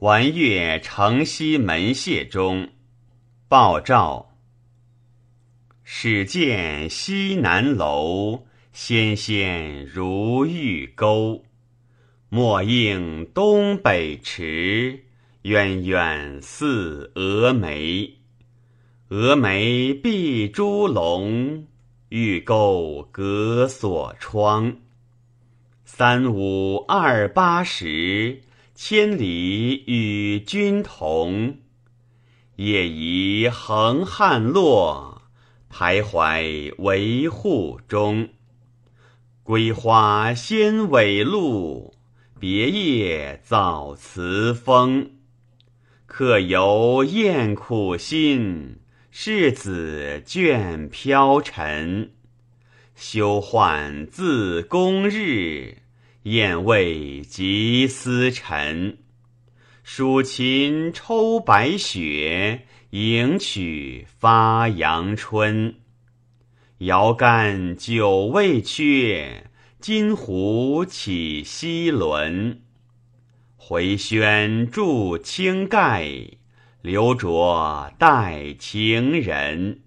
玩月城西门榭中，鲍照。始见西南楼，纤纤如玉钩。莫应东北池，远远似蛾眉。蛾眉闭朱笼，玉钩隔锁窗。三五二八十。千里与君同，夜移横汉落，徘徊维护中。归花先尾露，别叶早辞风。客游厌苦心，世子倦飘尘。休唤自宫日。燕未及思尘，蜀琴抽白雪，迎曲发阳春。遥干酒未缺，金壶起西轮。回轩筑青盖，留着待情人。